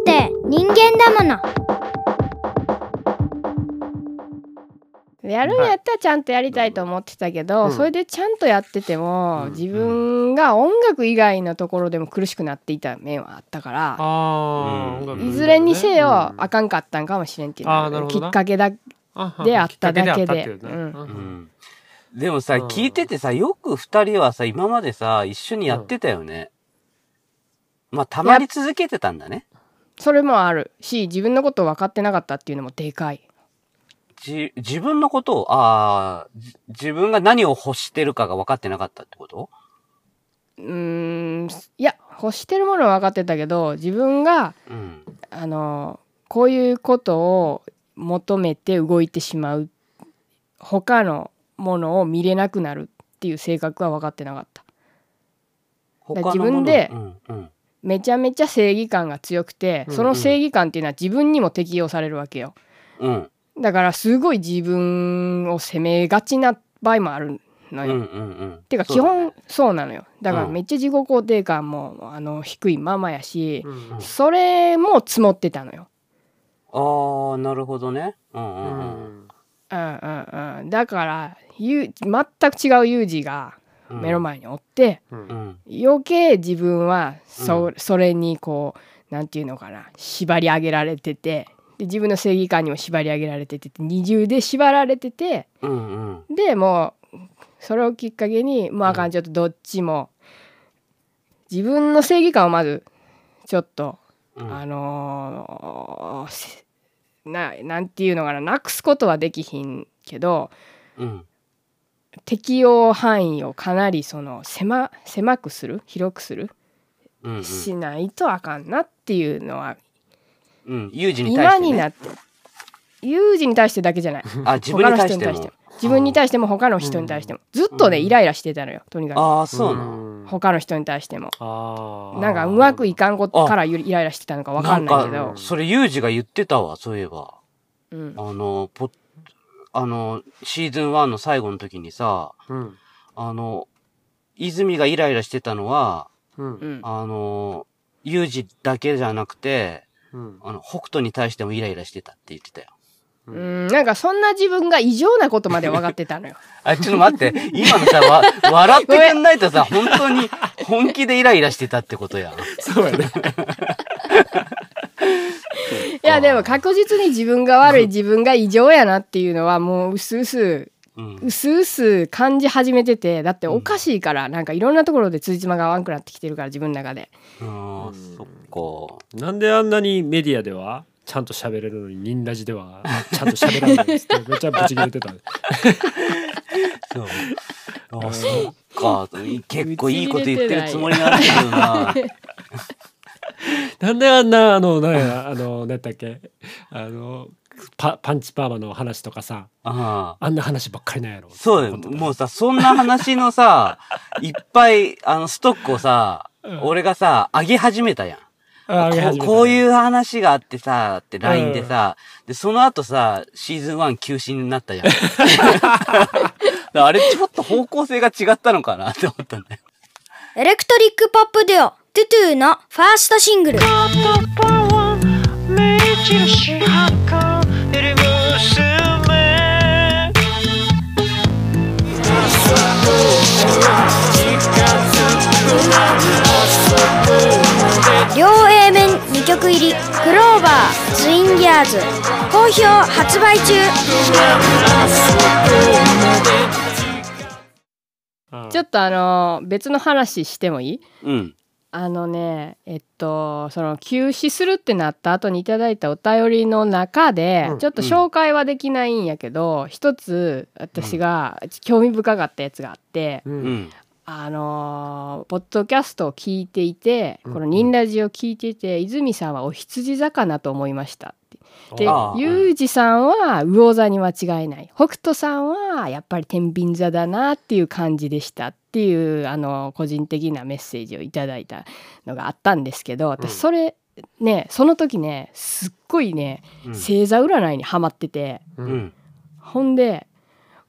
って人間だもの。やるんやったらちゃんとやりたいと思ってたけど、うん。それでちゃんとやってても、うん。自分が音楽以外のところでも苦しくなっていた面はあったから、うん。いずれにせよ、うんあかんかったんかもしれんっていうきっかけだあで。あっただけででもさ、うん。聞いててさ、よく二人はさ、今までさ、一緒にやってたよね。まあ、たまり続けてたんだね。それもあるし自分のことを分かってなかったっていうのもでかい。じ、自分のことを、ああ、じ自分が何を欲してるかが分かってなかったってこと？うーんいや欲してるものは分かってたけど自分がうん。あのこういうことを求めて動いてしまう他のものを見れなくなるっていう性格は分かってなかった自分でうん、うん。めちゃめちゃ正義感が強くてうんその正義感っていうのは自分にも適用されるわけよ。うん。だからすごい自分を責めがちな場合もあるのよ、うんうんうん。てか基本そうなのよ。だからうん。めっちゃ自己肯定感もあの低いままやし、うんうん。それも積もってたのよ。ああ、なるほどね。うんうんうん。うんうんうん。だからゆ全く違うユージがうん目の前におって。余計自分はそ,、うそれにこうなんていうのかな縛り上げられててで自分の正義感にも縛り上げられてて二重で縛られててうんうん。でもうそれをきっかけにもうあかんちょっとどっちも自分の正義感をまずちょっと、うんあのーせななんていうのかななくすことはできひんけどうん。適用範囲をかなりその狭狭くする広くする、うんうん。しないとあかんなっていうのはうん。有事に対して、ね。今になって有事に対してだけじゃない あ、自分に対しても。自分に対しても他の人に対してもずっとねうんイライラしてたのよとにかくああ、そうなの。ん他の人に対してもなんかうまくいかんことからイライラしてたのかわかんないけどなんか、それ、ユージが言ってたわ、そういえば。うんあの、ポあの、シーズン1の最後の時にさ、うん。あの、泉がイライラしてたのは、うん。うん。あの、ユージだけじゃなくて、うん。あの、北斗に対してもイライラしてたって言ってたよ。うん。なんかそんな自分が異常なことまで分かってたのよ。あ、ちょっと待って、今のさ、わ、笑ってくんないとさ、本当に本気でイライラしてたってことやん。そうやね。い やでも確実に自分が悪い 自分が異常やなっていうのはもう薄々うん。薄々感じ始めててだっておかしいからなんかいろんなところで辻褄が合わんくなってきてるから自分の中でああ、そっか。なんであんなにメディアではちゃんと喋れるのにニンラジではちゃんと喋らないんですって めっちゃブチ切れてたそう。ああ、そっか。結構いいこと言ってるつもりなんだけどな。なんであんなあのなんや あの何だっけ？あのパパンチパーマの話とかさああ。あんな話ばっかりなんやろそうだよ。もうさ、そんな話のさ、いっぱい、あの、ストックをさ、うん俺がさ、上げ始めたやん。こうこういう話があってさ、って LINE でさ、で、その後さ、シーズン1休止になったじゃん。あれちょっと方向性が違ったのかなって思ったんだよ。エレクトリックポップデュオトゥトゥのファーストシングル。両 A 面2曲入り「クローバーツインギアーズ」好評発売中。うんちょっとあの別の話してもいい？うん。あのねえっとその休止するってなった後にいただいたお便りの中で、うんちょっと紹介はできないんやけど、一つ私が興味深かったやつがあって、ううんん。あのーポッドキャストを聞いていて、うんこの「ニンラジ」を聞いていて、泉さんはお羊座かなと思いました。でああ。ユージさんは魚座に間違いない。北斗さんはやっぱり天秤座だなっていう感じでしたっていうあの個人的なメッセージをいただいたのがあったんですけど私それねその時ねすっごいねうん星座占いにはまっててううん。ん。ほんで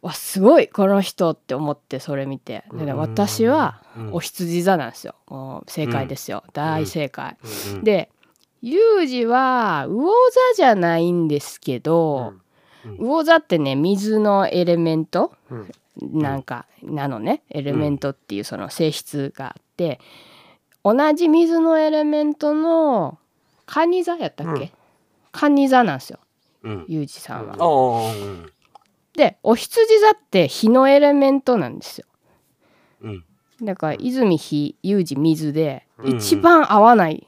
わすごいこの人って思ってそれ見て。でねうん私はうん。お羊座なんですよ。もう正解ですよ、大正解。うん。でユージは魚座じゃないんですけど、魚座ってね水のエレメント、うん。なんかなのねエレメントっていうその性質があって、同じ水のエレメントの蟹座やったっけ、うん。蟹座なんですようん。ユージさんは。でお羊座って火のエレメントなんですよ。うん。だから泉火ユージ水でうん一番合わない。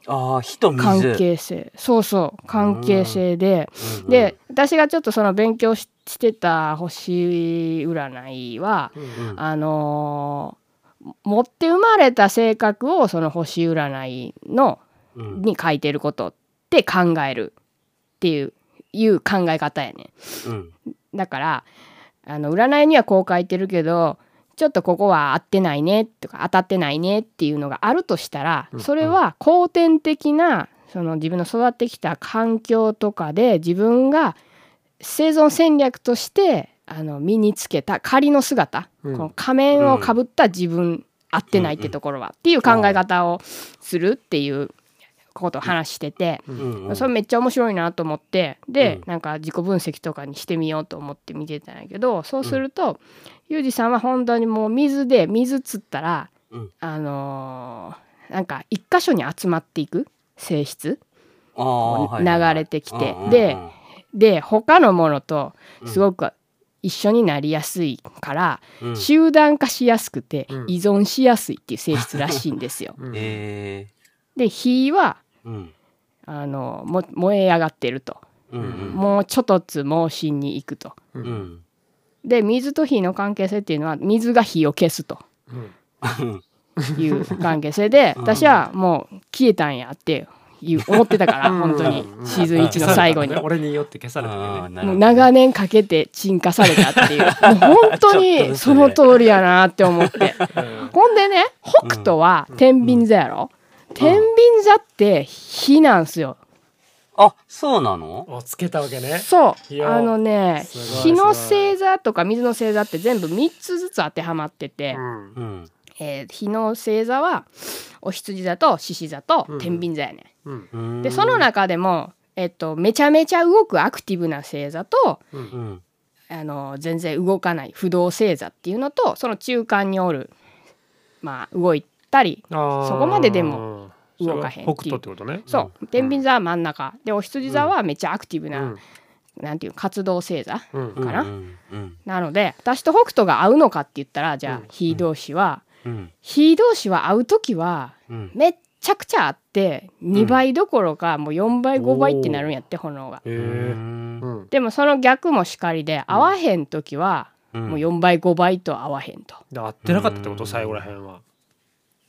関係性、そうそう関係性で、で、私がちょっとその勉強ししてた星占いは、うん。あのー持って生まれた性格をその星占いのうん。に書いてることって考えるっていういう考え方やね。うん。だからあの占いにはこう書いてるけどちょっとここは合ってないねとか当たってないねっていうのがあるとしたらうん。それは後天的なその自分の育ってきた環境とかで自分が生存戦略としてあの身につけた仮の姿、うん。この仮面をかぶった自分、合ってないってところは、っていう考え方をするっていうことを話してて、うん。うん。それめっちゃ面白いなと思ってで、うん。なんか自己分析とかにしてみようと思って見てたんやけどそうすると、ユージさんは本当にもう水で水つったら、うん。あのーなんか一箇所に集まっていく性質あーはいはい流れてきて。うんうんでで他のものとうん。すごく一緒になりやすいから、うん。集団化しやすくてうん。依存しやすいっていう性質らしいんですよ。うん。えで火はーうん。あのも燃え上がってると。うんうん。もうちょっとずつ猛進に行くと。ううん。んで水と火の関係性っていうのは水が火を消すと。いう関係性でうん。私はもう消えたんやっていう思ってたからうん。本当に。うん。シーズン1の最後に。俺によって消されたね。もう長年かけて沈下されたっていう。もう本当にその通りやなって思って。ほんでね北斗は天秤座やろ？天秤座って火なんすよ。あそうなの？おつけたわけね。そう。いやあのね火の星座とか水の星座って全部3つずつ当てはまってて、うん。うん。えー火の星座はお羊座と獅子座と天秤座やね、うん。うん。でその中でも、えっと、めちゃめちゃ動くアクティブな星座とうんうん。あの全然動かない不動星座っていうのとその中間におるまあ動いたりそこまででも動かへんっていうそれが北斗ってことね。そう。天秤座は真ん中。でお羊座はめっちゃアクティブな、うん。なんていう活動星座かな。うんうんなので私と北斗が合うのかって言ったらじゃあうん。火同士はうん。火同士は会う時はうん。めっちゃくちゃあって2倍どころかもう4倍5倍ってなるんやって炎が。でもその逆もしかりで合わへん時はうんもう4倍5倍と合わへんと。で合ってなかったってこと？うん最後らへんは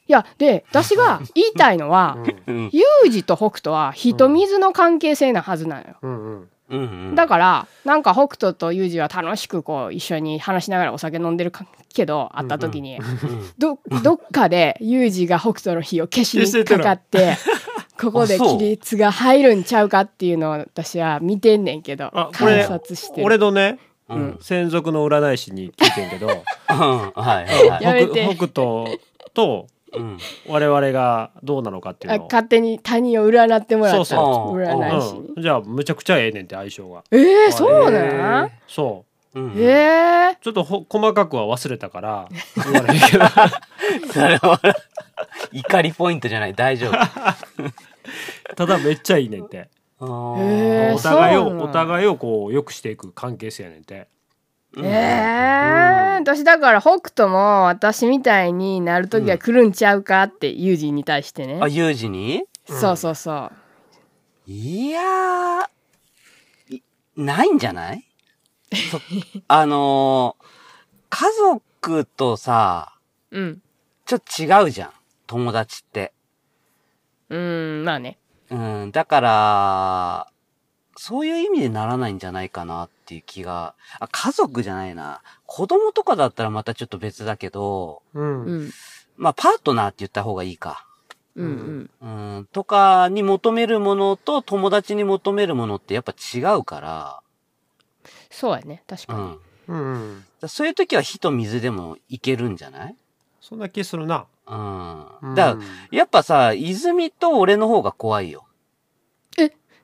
いやで私が言いたいのは うん。うんユージと北斗は火と水の関係性なはずなのよ。うん。うんうん。うんだからなんか北斗とユージは楽しくこう一緒に話しながらお酒飲んでるかけど会った時にうんどどっかでユージが北斗の火を消しにかかって ここであそう亀裂が入るんちゃうかっていうのを私は見てんねんけどあこ観れ察してる。俺のねうん。うん専属の占い師に聞いてんけど。はいはいはい。やめて。北北斗とうん。我々がどうなのかっていうあのを。勝手に他人を占ってもらったそうそう。占い師。にうん。じゃあむちゃくちゃええねんって相性が。えー、そうなん？そう。んえー、うちょっとほ細かくは忘れたから。言 わないけど。それは怒りポイントじゃない。大丈夫。ただめっちゃいいねんってお互いをお互いをこう良くしていく関係性やねんて。うんえー、私だから北斗も私みたいになる時が来るんちゃうかってユージに対してね、あ有事に？そうそうそう。いやーいないんじゃない？そ あのー家族とさうん。ちょっと違うじゃん友達って。うんまあね。うんだからそういう意味でならないんじゃないかなっていう気があ家族じゃないな。子供とかだったらまたちょっと別だけどうん。うん。まあパートナーって言った方がいいか。うんうん。うん、とかに求めるものと友達に求めるものってやっぱ違うから、そうやね。確かに、うん。うんうん。だそういう時は火と水でもいけるんじゃない？そんな気するな。うん。うん。だから、やっぱさ、泉と俺の方が怖いよ。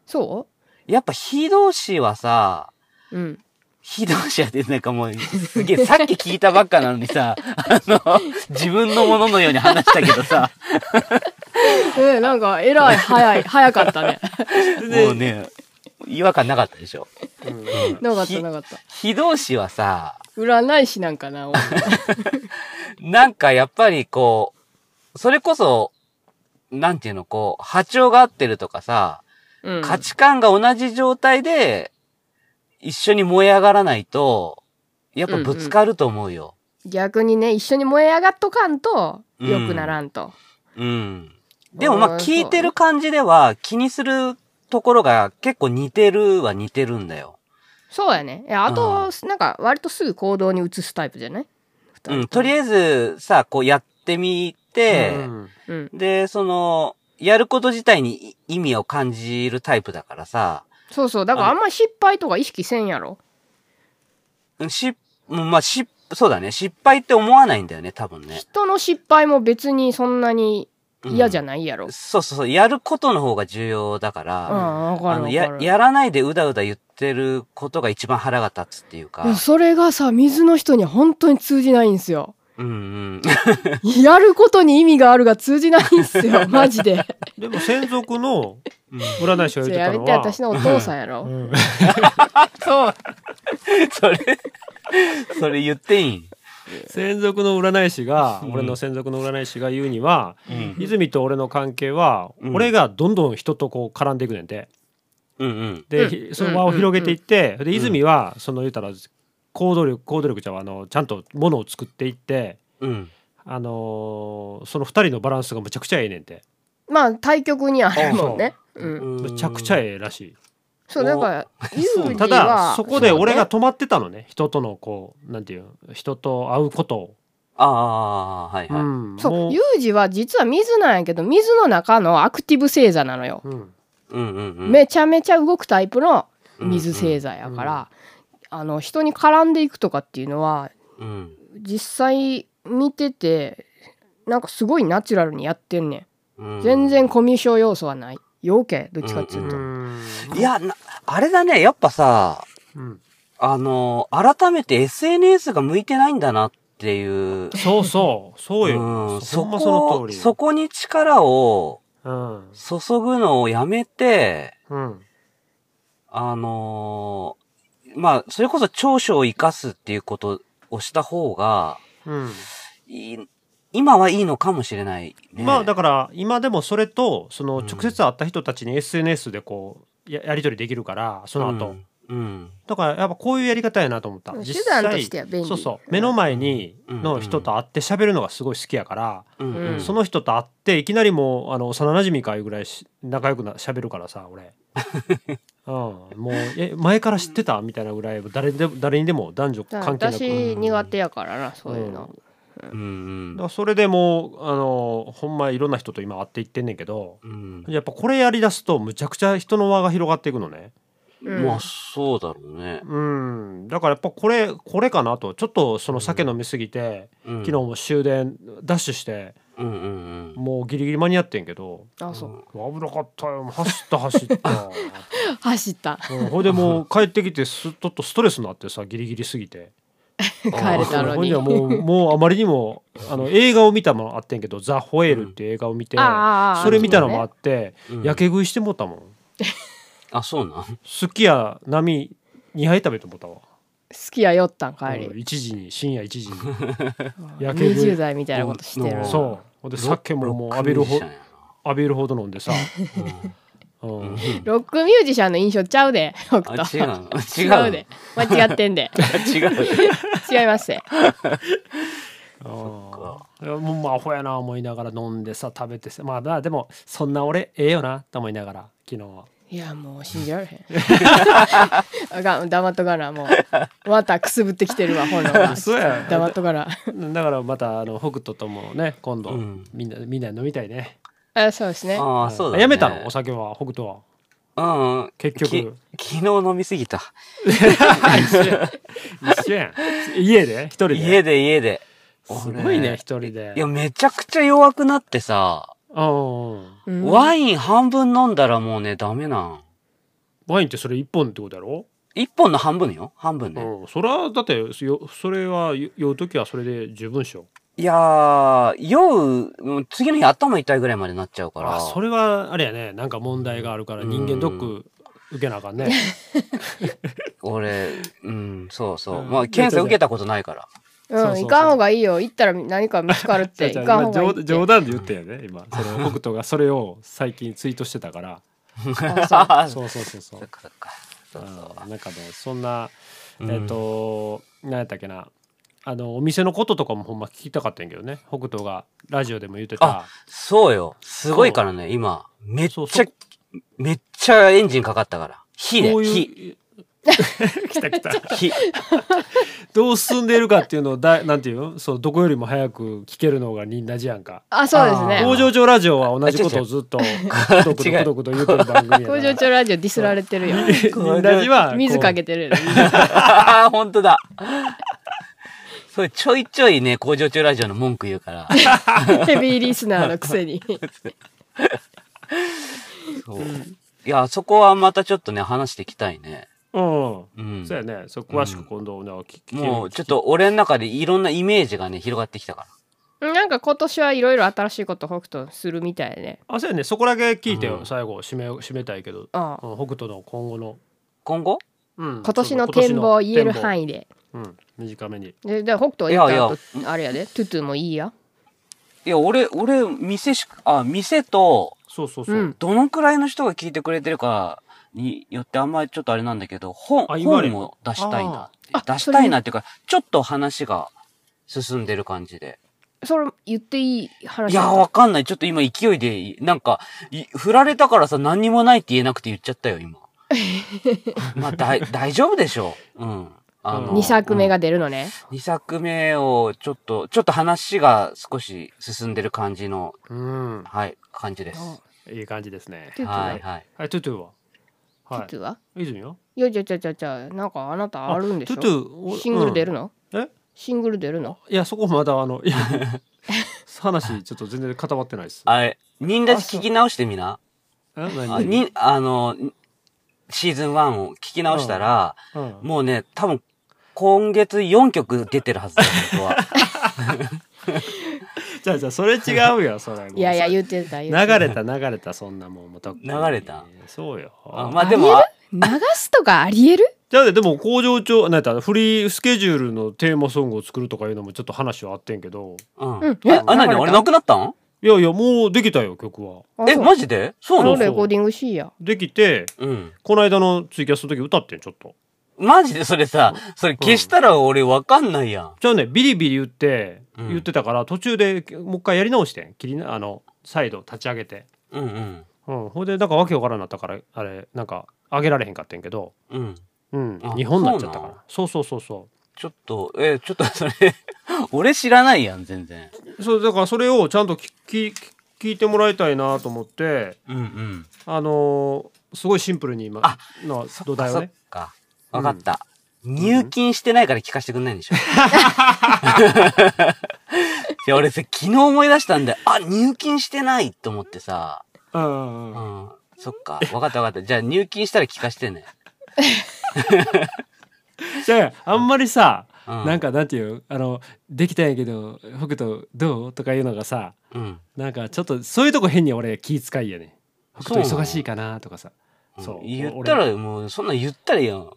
そやっぱ非同士はさ、ううん。非同士はってなんかもう、すげえ、さっき聞いたばっかなのにさ、あの、自分のもののように話したけどさ、えなんか、えらい早い、早かったね。もうね、違和感なかったでしょ。なかっひたなかった。非同士はさ、占い師なんかな、俺なんかやっぱりこう、それこそ、なんていうの、こう、波長が合ってるとかさ、うん。価値観が同じ状態で、一緒に燃え上がらないと、やっぱぶつかると思うよ。逆にね、一緒に燃え上がっとかんと、うん良くならんと。うん。でもまあうん聞いてる感じでは気にするところが結構似てるは似てるんだよ。そうやね。いやあと、なんか、割とすぐ行動に移すタイプじゃない？うん。とりあえずさ、こうやってみて、うんうん。で、その、やること自体に意味を感じるタイプだからさ、そうそう。だからあんまり失敗とか意識せんやろ？うんし、うんまあし、そうだね。失敗って思わないんだよね、多分ね。人の失敗も別にそんなに嫌じゃないやろ。そうそうそう。やることの方が重要だから、うん。ややらないでうだうだ言ってることが一番腹が立つっていうか。それがさ、水の人には本当に通じないんですよ。うんうん。やることに意味があるが通じないんすよ、マジで。でも専属の占い師が言ってたのはやめて、私のお父さんやろ。うん そう。それ、それ言っていい？ん専属の占い師が、うん俺の専属の占い師が言うには、うん泉と俺の関係は、うん俺がどんどん人とこう絡んでいくねんて。うんうん。で、うんひその輪を広げていって、で泉はその言うたら行動力行動力じゃあのちゃんとものを作っていって、うん。あのーその二人のバランスがむちゃくちゃええねんて。まあ、対局にあるもんね。うん。むちゃくちゃええらしい。そう、だから、ユそうージただは、そこで俺がそ止まってたのね人とのこうなんていう人と会うことを、ああ、はいはい。うんそう、ユージは実は水なんやけど、水の中のアクティブ星座なのよ。うんうんうんうん。めちゃめちゃ動くタイプの水星座やから、あの、人に絡んでいくとかっていうのは、うん。実際見てて、なんかすごいナチュラルにやってんねうんん。全然コミュ障要素はない。陽系どっちかっていうと。うんいや、なあれだね、やっぱさ、うんあの、改めて SNS が向いてないんだなっていう。そうそうそうよ、うん、そそほんまそのこ通、りそこに力をうん注ぐのをやめて、うんあのーまあ、それこそ長所を生かすっていうことをした方が、うんいい今はいいのかもしれない、ね。まあだから今でもそれとそのうん直接会った人たちに SNS でこうややり取りできるからその後、うん。うん。だからやっぱこういうやり方やなと思った手実段としては便利そうそう目の前にうんの人と会って喋るのがすごい好きやから、うんうんその人と会っていきなりもうあの幼馴染かいうぐらいし仲良くな喋るからさ俺、うん、もうえ前から知ってた？みたいなぐらい誰で誰にでも男女関係なく。私苦手やからな、そういうの。うん。だからそれでもうあのほんまいろんな人と今会っていってんねんけどうん。やっぱこれやりだすとむちゃくちゃ人の輪が広がっていくのね。うん。まあ、そうだろうね。うん、だからやっぱこれこれかなと。ちょっとその酒飲みすぎて、うん。昨日も終電ダッシュしてうんうんもうギリギリ間に合ってんけど。あ、そう。危なかったよ。走った走った、走った。うん、ほいでもう 帰ってきてすちょっとストレスになってさギリギリすぎて。帰れたのに。ほいで。もうもうあまりにもあの映画を見たのもあってんけど「ザ・ホエール」っていう映画を見て、それ見たのもあって、うん。やけ食いしてもったもん。あ、そうなん？すき家波2杯食べてもったわ、好きやよったん帰うん。り。1時に深夜1時に。やけ食い。20代みたいなことしてる。そうで酒ももう浴びるほロックミュージシャンや浴びるほど飲んでさ、うん。ロックミュージシャンの印象ちゃうで、北斗。違うの？違うの違うで。間違ってんで。違う。違います。ね。ああいやもうまあアホやな思いながら飲んでさ食べてさ。まあまあでもそんな俺ええよなと思いながら昨日はいや、もう信じられへん。あかん、黙っとかな、もう。またくすぶってきてるわ、炎が。そうや黙っとかな。だからまたあの北斗ともね今度、うんみんなみんな飲みたいねあ、そうですね。ああ、そうだ、ね。やめたの？お酒は北斗はうんうん。結局き昨日飲みすぎた。一緒やん家で？一人で？家で家で。すごいね一人でいや、めちゃくちゃ弱くなってさ、ワイン半分飲んだらもうね、ダメなん。ワインってそれ一本ってことやろ？一本の半分よ半分ね。うんそれはだってよそれは酔う時はそれで十分っしょいやー、酔う、もう次の日頭痛いぐらいまでなっちゃうから。あそれはあれやねなんか問題があるから人間ドック受けなあかんね 俺、うん、そうそう。うんまあ、検査受けたことないから。うんそうそうそう。行かん方がいいよ。行ったら何か見つかるって。行かん方がいいって。冗冗談で言ったよね今。その 北斗がそれを最近ツイートしてたから。あそう。そうそうそうそっかそっか。そうそううんなんかねそんなうん。えっ、と何やったっけな。あのお店のこととかもほんま聞きたかったんやけどね。北斗がラジオでも言ってた。あそうよ。すごいからね、今。めっちゃそうそ、めっちゃエンジンかかったから。火で火。来た来た。火。どう進んでいるかっていうのをだなんていうの？そうどこよりも早く聞けるのが同じやんか。あそうですあね工場長ラジオは同じことをずっとくどくどくどくど言うてる番組工場長ラジオディスられてるよ。ラジは水かけてるよ。ああ、ほんとだ。それちょいちょいね、工場長ラジオの文句言うから。ヘビーリスナーのくせに。そう。いや、そこはまたちょっとね、話していきたいね。うん、うん。そうやね。そう詳しく今度ね、聞聞けるもう、ちょっと俺の中でいろんなイメージがね、広がってきたから。なんか今年はいろいろ新しいこと北斗するみたいね。あそうやね。そこだけ聞いてよ、うん。最後。締め締めたいけど、あうん、北斗の今後の、今後？うん、今年の展望を言える範囲、囲でうん、短めに。でで北斗はいやいや。あれやで。トゥトゥもいいや。いや、俺、俺、店しか、あ、店と、そうそうそう、うん。どのくらいの人が聞いてくれてるかによってあんまりちょっとあれなんだけど、本、本も出したいな出したいなっていうか、ちょっと話が進んでる感じで。それ言っていい話いや、わかんない。ちょっと今勢いで、なんか、い振られたからさ、何にもないって言えなくて言っちゃったよ、今。まあ、だい、大丈夫でしょう。うん。あの、2作目が。が出るのね、2作目を、ちょっと、ちょっと話が少し進んでる感じの、うんはい、感じです。いい感じですねトゥトゥは、はい、はい。はいトゥトゥははトゥは？い泉よ。いやじゃじゃじゃじゃなんかあなたあるんでしょ？トゥトゥおシングル出る、るの、うん。え？シングル出るの？いやそこまだあのいや 話ちょっと全然固まってないです。あれ、忍ラジ聞き直してみな。え？あ何に、あの、シーズン1を聞き直したら、うん。もうね、多分、今月4曲出てるはずだよ、本当は。じゃあじゃあそれ違うよ それも。ういやいやそ言ってた言流ってれた流れたそんなもんもうとっくに。流れた。そうよ。あまあでも、あ流すとかありえる？じゃあねでも工場長なんやったらフリースケジュールのテーマソングを作るとかいうのもちょっと話はあってんけど。うん。うん。え、あ、なに流れた？あれなくなったん？いやいやもうできたよ曲は。え、マジで？そうあなの？のレコーディングしいや。できてうん。この間のツイキャスの時歌ってんちょっと。マジでそれさ、それ消したら俺わかんないやん。じゃあねビリビリ言ってうん言ってたから途中でもう一回やり直してん切りなあの再度立ち上げてうんうん。うんほんでなんかわけわからんなったからあれなんか上げられへんかってんけどうん。うんあ日本になっちゃったからそうそうそうそちょっと、え、ちょっとそれ、俺知らないやん、全然。うそうだからそれをちゃんと聞き聞いてもらいたいなと思ってうんうん。あのーすごいシンプルに今あの土台をねか。わかった。入金してないから聞かせてくんないんでしょ？いや、俺さ、昨日思い出したんで、あ、入金してないと思ってさ。うんうん。そっか。わかったわかった。じゃあ入金したら聞かせてね。じゃああんまりさうん。なんかなんていうあのできたんやけど北斗どうとかいうのがさうん。なんかちょっとそういうとこ変に俺気遣いやね北斗忙しいかなとかさそう言ったら、もう、そんなん言ったらいいやん。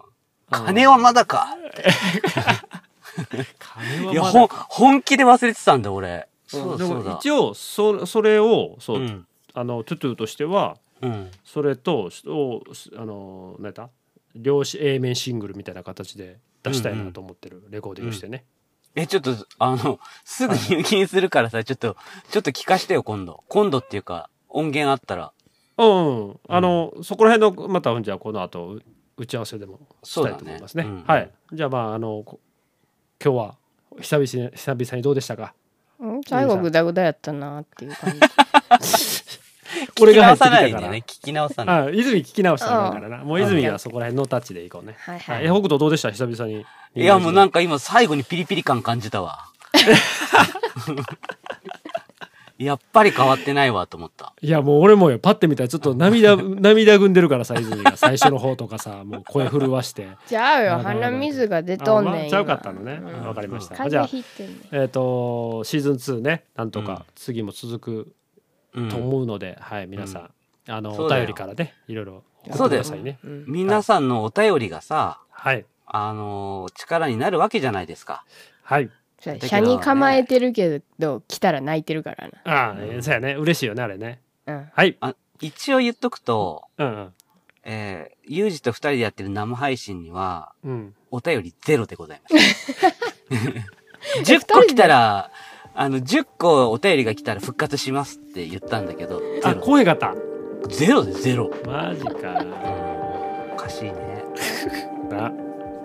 うん金はまだか。や、金はいまほん、だ本気で忘れてたんだ、俺。そうだそうだ。一応そそれをそう、うん。あのトゥトゥとしてはうん。それとをあの何やった？両し A 面シングルみたいな形で出したいなと思ってる、レコーディングしてね、え、ちょっと、あの、すぐ入金するからさ、ちょっと、ちょっと聞かしてよ、今度。今度っていうか、音源あったら。うん、うん、あのそこら辺のまたじゃあこの後う打ち合わせでもしたいと思いますね。ねうん。はい。じゃあまああのこ今日は久々に久々にどうでしたか？うん最後グダグダやったなっていう感じ。俺が入聞き直さってきたから。聞き直さない。あ泉聞き直したからなもう泉はそこら辺のタッチでいこうね。はいは、はい。いえ北斗どうでした？久々に。いや、もうなんかか今最後にピリピリ感感じたわ。やっぱり変わってないわと思った。いやもう俺もよ。パッて見たらちょっと 涙涙ぐんでるからさ泉が。最初の方とかさもう声震わして。ちゃうよ鼻水が出とんねんあまあちゃうかったのね。今わかりました。風じゃあ邪ひいてんねん。えっ、とシーズン2ね。なんとうん。か次も続くうん。と思うので、はい皆さん、あのお便りからねいろいろ送そうだよ。ってくださいねうん。皆さんのお便りがさ、はい。あのー力になるわけじゃないですか。はいそう車に構えてるけど来たら泣いてるからああ、えーそうやね。嬉しいよねあれね。なうん。はい。あ一応言っとくと、うんえー、ユージと二人でやってる生配信には、うん。うんお便りゼロでございます。10個来たら、あの、10個お便りが来たら復活しますって言ったんだけど、ゼあロ。声がたゼロでゼロ。マジか。おかしいね。な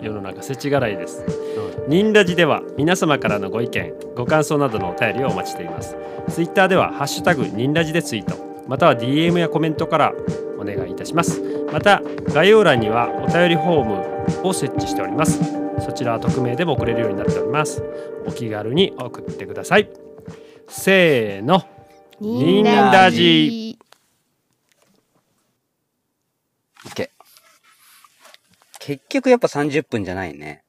世の中世知辛いです。そうニンラジでは皆様からのご意見ご感想などのお便りをお待ちしています。ツイッターではハッシュタグニンラジでツイートまたは DM やコメントからお願いいたします。また概要欄にはお便りフォームを設置しております。そちらは匿名でも送れるようになっております。お気軽に送ってください。せーの。ニンラジ結局やっぱ30分じゃないね。